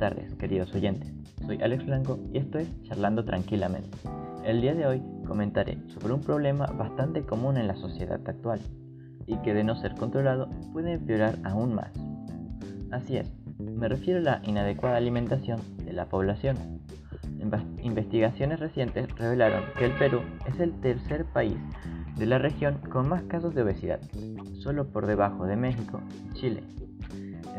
tardes, queridos oyentes. Soy Alex Blanco y esto es Charlando Tranquilamente. El día de hoy comentaré sobre un problema bastante común en la sociedad actual y que de no ser controlado puede empeorar aún más. Así es, me refiero a la inadecuada alimentación de la población. Investigaciones recientes revelaron que el Perú es el tercer país de la región con más casos de obesidad, solo por debajo de México y Chile.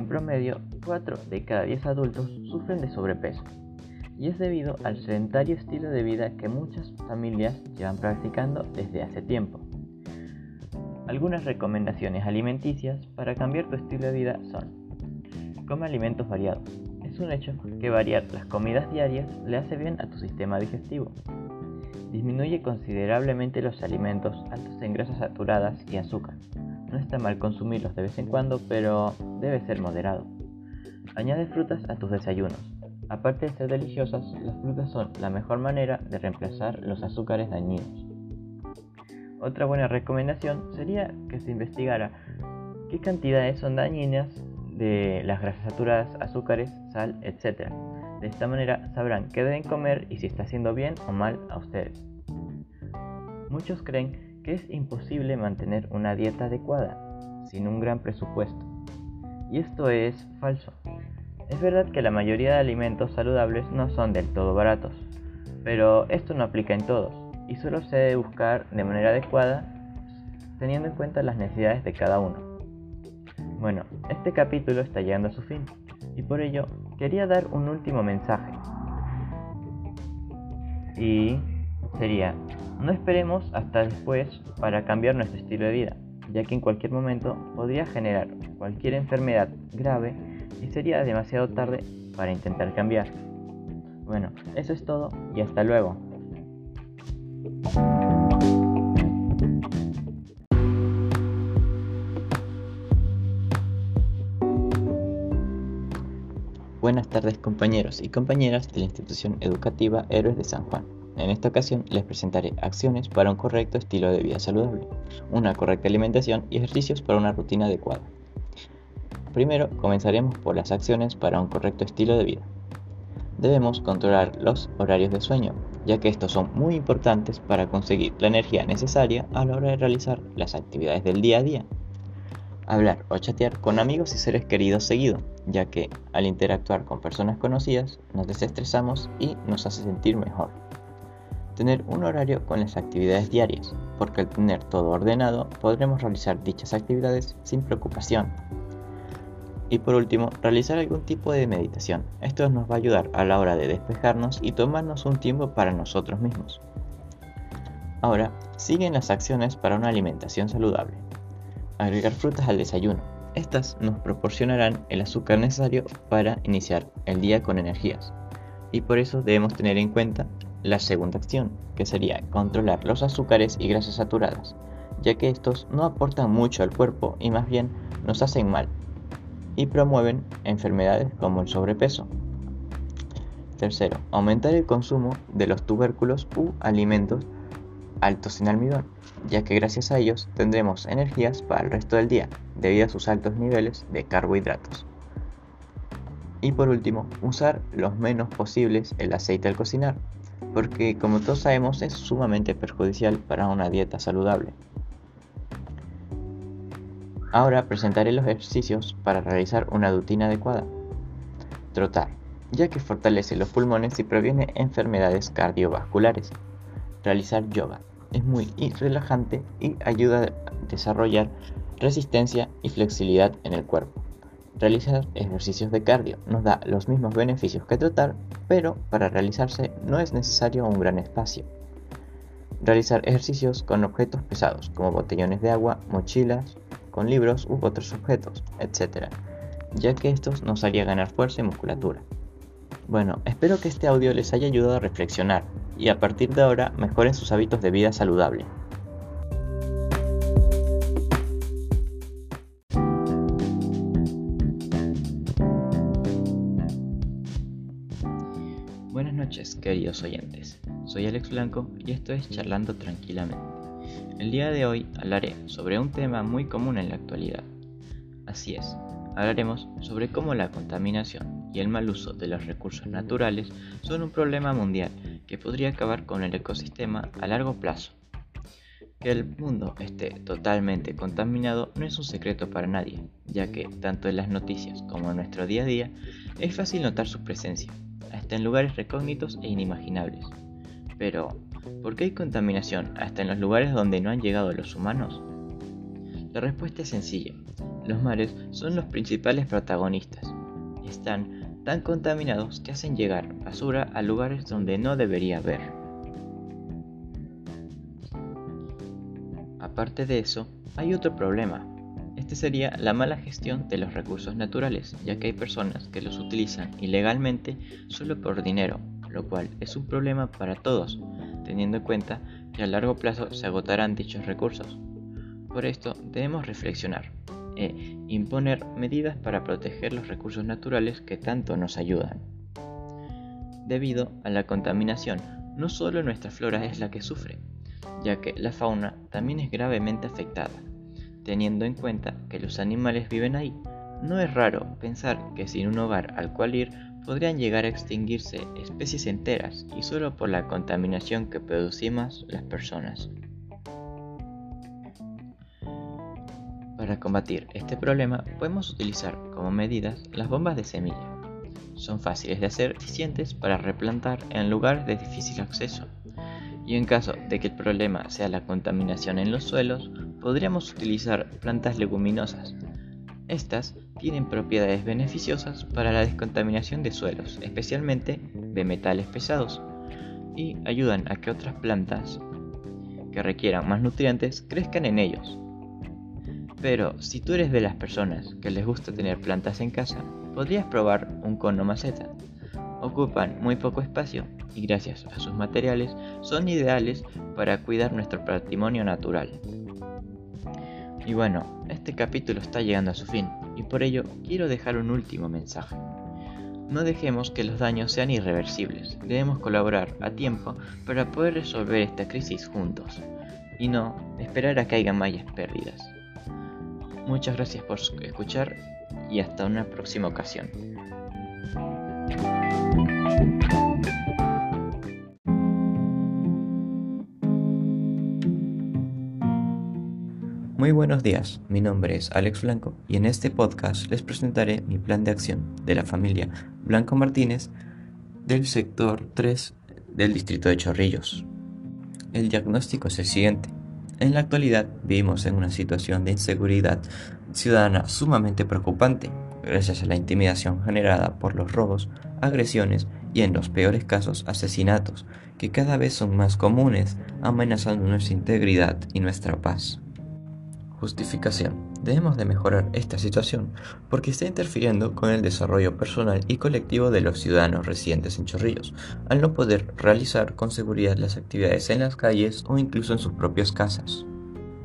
En promedio, 4 de cada 10 adultos sufren de sobrepeso, y es debido al sedentario estilo de vida que muchas familias llevan practicando desde hace tiempo. Algunas recomendaciones alimenticias para cambiar tu estilo de vida son Come alimentos variados. Es un hecho que variar las comidas diarias le hace bien a tu sistema digestivo. Disminuye considerablemente los alimentos altos en grasas saturadas y azúcar. No está mal consumirlos de vez en cuando, pero debe ser moderado. Añade frutas a tus desayunos. Aparte de ser deliciosas, las frutas son la mejor manera de reemplazar los azúcares dañinos. Otra buena recomendación sería que se investigara qué cantidades son dañinas de las grasas saturadas, azúcares, sal, etc. De esta manera sabrán qué deben comer y si está haciendo bien o mal a ustedes. Muchos creen es imposible mantener una dieta adecuada sin un gran presupuesto. Y esto es falso. Es verdad que la mayoría de alimentos saludables no son del todo baratos, pero esto no aplica en todos y solo se debe buscar de manera adecuada teniendo en cuenta las necesidades de cada uno. Bueno, este capítulo está llegando a su fin y por ello quería dar un último mensaje. Y sería, no esperemos hasta después para cambiar nuestro estilo de vida, ya que en cualquier momento podría generar cualquier enfermedad grave y sería demasiado tarde para intentar cambiar. Bueno, eso es todo y hasta luego. Buenas tardes compañeros y compañeras de la institución educativa Héroes de San Juan. En esta ocasión les presentaré acciones para un correcto estilo de vida saludable, una correcta alimentación y ejercicios para una rutina adecuada. Primero comenzaremos por las acciones para un correcto estilo de vida. Debemos controlar los horarios de sueño, ya que estos son muy importantes para conseguir la energía necesaria a la hora de realizar las actividades del día a día. Hablar o chatear con amigos y seres queridos seguido, ya que al interactuar con personas conocidas nos desestresamos y nos hace sentir mejor tener un horario con las actividades diarias, porque al tener todo ordenado podremos realizar dichas actividades sin preocupación. Y por último, realizar algún tipo de meditación. Esto nos va a ayudar a la hora de despejarnos y tomarnos un tiempo para nosotros mismos. Ahora, siguen las acciones para una alimentación saludable. Agregar frutas al desayuno. Estas nos proporcionarán el azúcar necesario para iniciar el día con energías. Y por eso debemos tener en cuenta la segunda acción, que sería controlar los azúcares y grasas saturadas, ya que estos no aportan mucho al cuerpo y más bien nos hacen mal y promueven enfermedades como el sobrepeso. Tercero, aumentar el consumo de los tubérculos u alimentos altos en almidón, ya que gracias a ellos tendremos energías para el resto del día, debido a sus altos niveles de carbohidratos. Y por último, usar los menos posibles el aceite al cocinar, porque como todos sabemos es sumamente perjudicial para una dieta saludable. Ahora presentaré los ejercicios para realizar una rutina adecuada. Trotar, ya que fortalece los pulmones y previene enfermedades cardiovasculares. Realizar yoga, es muy relajante y ayuda a desarrollar resistencia y flexibilidad en el cuerpo. Realizar ejercicios de cardio nos da los mismos beneficios que trotar, pero para realizarse no es necesario un gran espacio. Realizar ejercicios con objetos pesados como botellones de agua, mochilas, con libros u otros objetos, etc., ya que estos nos haría ganar fuerza y musculatura. Bueno, espero que este audio les haya ayudado a reflexionar y a partir de ahora mejoren sus hábitos de vida saludable. Queridos oyentes. Soy Alex Blanco y esto es Charlando Tranquilamente. El día de hoy hablaré sobre un tema muy común en la actualidad. Así es, hablaremos sobre cómo la contaminación y el mal uso de los recursos naturales son un problema mundial que podría acabar con el ecosistema a largo plazo. Que el mundo esté totalmente contaminado no es un secreto para nadie, ya que tanto en las noticias como en nuestro día a día es fácil notar su presencia, en lugares recógnitos e inimaginables. Pero, ¿por qué hay contaminación hasta en los lugares donde no han llegado los humanos? La respuesta es sencilla. Los mares son los principales protagonistas. Están tan contaminados que hacen llegar basura a lugares donde no debería haber. Aparte de eso, hay otro problema. Este sería la mala gestión de los recursos naturales, ya que hay personas que los utilizan ilegalmente solo por dinero, lo cual es un problema para todos, teniendo en cuenta que a largo plazo se agotarán dichos recursos. Por esto debemos reflexionar e imponer medidas para proteger los recursos naturales que tanto nos ayudan. Debido a la contaminación, no solo nuestra flora es la que sufre, ya que la fauna también es gravemente afectada, teniendo en cuenta que los animales viven ahí. No es raro pensar que sin un hogar al cual ir podrían llegar a extinguirse especies enteras y solo por la contaminación que producimos las personas. Para combatir este problema podemos utilizar como medidas las bombas de semilla. Son fáciles de hacer, eficientes para replantar en lugares de difícil acceso. Y en caso de que el problema sea la contaminación en los suelos, podríamos utilizar plantas leguminosas. Estas tienen propiedades beneficiosas para la descontaminación de suelos, especialmente de metales pesados, y ayudan a que otras plantas que requieran más nutrientes crezcan en ellos, pero si tú eres de las personas que les gusta tener plantas en casa, podrías probar un cono maceta. Ocupan muy poco espacio y gracias a sus materiales son ideales para cuidar nuestro patrimonio natural. Y bueno, este capítulo está llegando a su fin y por ello quiero dejar un último mensaje. No dejemos que los daños sean irreversibles, debemos colaborar a tiempo para poder resolver esta crisis juntos y no esperar a que haya mayas pérdidas. Muchas gracias por escuchar y hasta una próxima ocasión. Muy buenos días, mi nombre es Alex Blanco y en este podcast les presentaré mi plan de acción de la familia Blanco Martínez del sector 3 del distrito de Chorrillos. El diagnóstico es el siguiente. En la actualidad vivimos en una situación de inseguridad ciudadana sumamente preocupante, gracias a la intimidación generada por los robos, agresiones y en los peores casos asesinatos, que cada vez son más comunes, amenazando nuestra integridad y nuestra paz. Justificación. Debemos de mejorar esta situación porque está interfiriendo con el desarrollo personal y colectivo de los ciudadanos residentes en Chorrillos, al no poder realizar con seguridad las actividades en las calles o incluso en sus propias casas.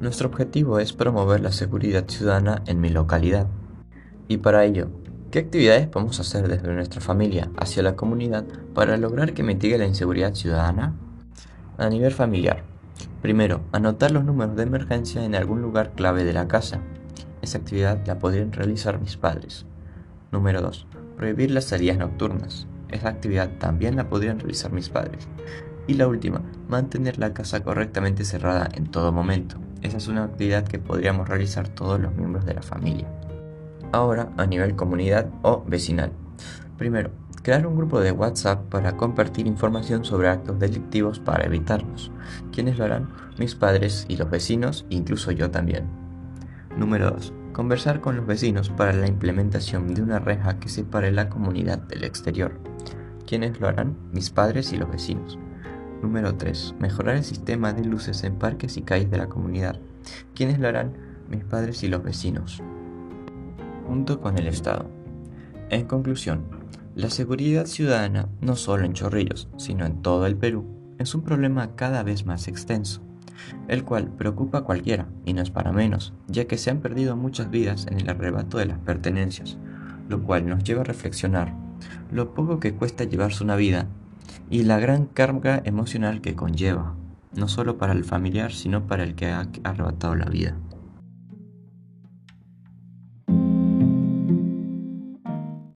Nuestro objetivo es promover la seguridad ciudadana en mi localidad. Y para ello, ¿qué actividades podemos hacer desde nuestra familia hacia la comunidad para lograr que mitigue la inseguridad ciudadana? A nivel familiar, Primero, anotar los números de emergencia en algún lugar clave de la casa. Esa actividad la podrían realizar mis padres. Número 2. Prohibir las salidas nocturnas. Esa actividad también la podrían realizar mis padres. Y la última, mantener la casa correctamente cerrada en todo momento. Esa es una actividad que podríamos realizar todos los miembros de la familia. Ahora, a nivel comunidad o vecinal. Primero, Crear un grupo de WhatsApp para compartir información sobre actos delictivos para evitarlos. ¿Quiénes lo harán? Mis padres y los vecinos, incluso yo también. Número 2. Conversar con los vecinos para la implementación de una reja que separe la comunidad del exterior. ¿Quiénes lo harán? Mis padres y los vecinos. Número 3. Mejorar el sistema de luces en parques y calles de la comunidad. ¿Quiénes lo harán? Mis padres y los vecinos. Junto con el Estado. En conclusión, la seguridad ciudadana, no solo en Chorrillos, sino en todo el Perú, es un problema cada vez más extenso, el cual preocupa a cualquiera, y no es para menos, ya que se han perdido muchas vidas en el arrebato de las pertenencias, lo cual nos lleva a reflexionar lo poco que cuesta llevarse una vida y la gran carga emocional que conlleva, no solo para el familiar, sino para el que ha arrebatado la vida.